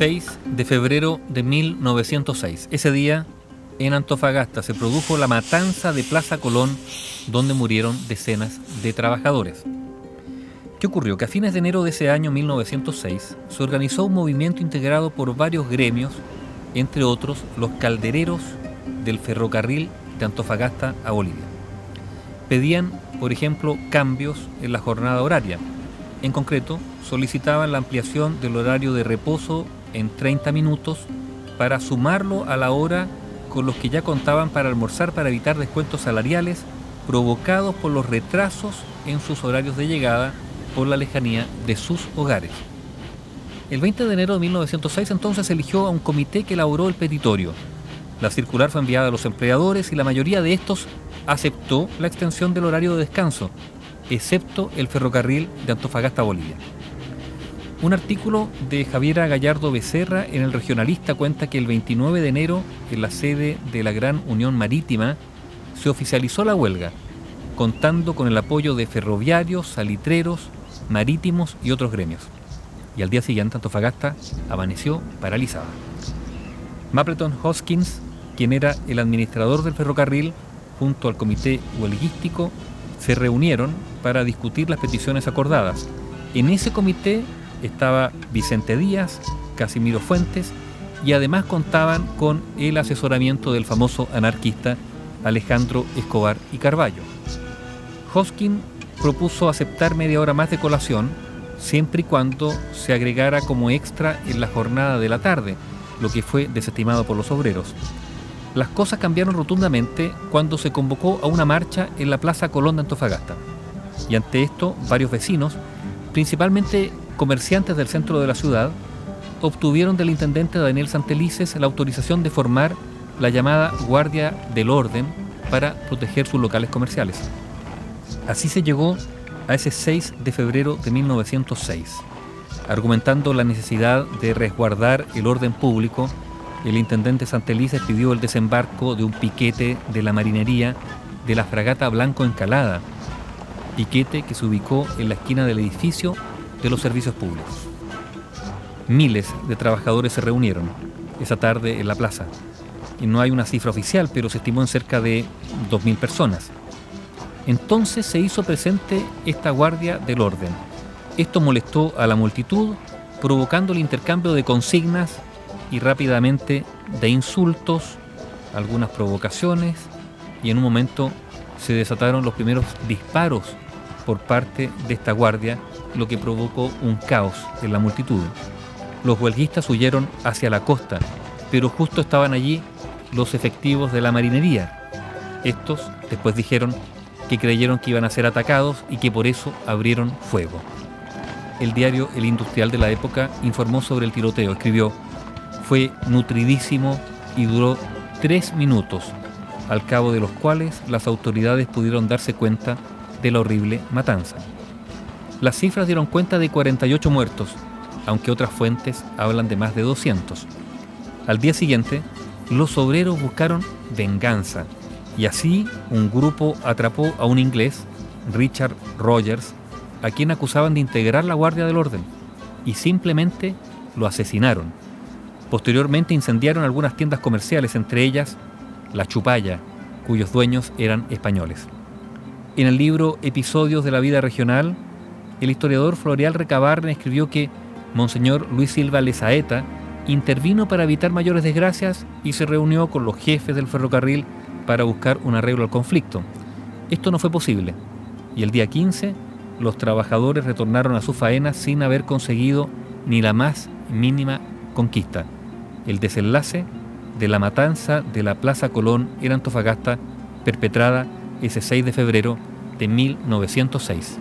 6 de febrero de 1906. Ese día, en Antofagasta, se produjo la matanza de Plaza Colón, donde murieron decenas de trabajadores. ¿Qué ocurrió? Que a fines de enero de ese año 1906 se organizó un movimiento integrado por varios gremios, entre otros los caldereros del ferrocarril de Antofagasta a Bolivia. Pedían, por ejemplo, cambios en la jornada horaria. En concreto, solicitaban la ampliación del horario de reposo en 30 minutos para sumarlo a la hora con los que ya contaban para almorzar para evitar descuentos salariales provocados por los retrasos en sus horarios de llegada por la lejanía de sus hogares. El 20 de enero de 1906 entonces eligió a un comité que elaboró el petitorio. La circular fue enviada a los empleadores y la mayoría de estos aceptó la extensión del horario de descanso, excepto el ferrocarril de Antofagasta a Bolivia. Un artículo de Javiera Gallardo Becerra en el Regionalista cuenta que el 29 de enero, en la sede de la Gran Unión Marítima, se oficializó la huelga, contando con el apoyo de ferroviarios, salitreros, marítimos y otros gremios. Y al día siguiente Antofagasta amaneció paralizada. Mapleton Hoskins, quien era el administrador del ferrocarril, junto al comité huelguístico, se reunieron para discutir las peticiones acordadas. En ese comité estaba Vicente Díaz, Casimiro Fuentes y además contaban con el asesoramiento del famoso anarquista Alejandro Escobar y Carballo. Hoskin propuso aceptar media hora más de colación siempre y cuando se agregara como extra en la jornada de la tarde, lo que fue desestimado por los obreros. Las cosas cambiaron rotundamente cuando se convocó a una marcha en la Plaza Colón de Antofagasta. Y ante esto, varios vecinos, principalmente comerciantes del centro de la ciudad, obtuvieron del intendente Daniel Santelices la autorización de formar la llamada Guardia del Orden para proteger sus locales comerciales. Así se llegó a ese 6 de febrero de 1906. Argumentando la necesidad de resguardar el orden público, el intendente Santelices pidió el desembarco de un piquete de la marinería de la fragata Blanco Encalada, piquete que se ubicó en la esquina del edificio de los servicios públicos. Miles de trabajadores se reunieron esa tarde en la plaza. Y no hay una cifra oficial, pero se estimó en cerca de 2.000 personas. Entonces se hizo presente esta guardia del orden. Esto molestó a la multitud, provocando el intercambio de consignas y rápidamente de insultos, algunas provocaciones, y en un momento se desataron los primeros disparos por parte de esta guardia, lo que provocó un caos en la multitud. Los huelguistas huyeron hacia la costa, pero justo estaban allí los efectivos de la marinería. Estos después dijeron que creyeron que iban a ser atacados y que por eso abrieron fuego. El diario El Industrial de la época informó sobre el tiroteo. Escribió, fue nutridísimo y duró tres minutos, al cabo de los cuales las autoridades pudieron darse cuenta de la horrible matanza. Las cifras dieron cuenta de 48 muertos, aunque otras fuentes hablan de más de 200. Al día siguiente, los obreros buscaron venganza y así un grupo atrapó a un inglés, Richard Rogers, a quien acusaban de integrar la Guardia del Orden y simplemente lo asesinaron. Posteriormente incendiaron algunas tiendas comerciales, entre ellas La Chupalla, cuyos dueños eran españoles. En el libro Episodios de la vida regional, el historiador Floreal Recabarren escribió que Monseñor Luis Silva Lezaeta intervino para evitar mayores desgracias y se reunió con los jefes del ferrocarril para buscar un arreglo al conflicto. Esto no fue posible y el día 15 los trabajadores retornaron a su faena sin haber conseguido ni la más mínima conquista el desenlace de la matanza de la Plaza Colón en Antofagasta perpetrada ese 6 de febrero de 1906.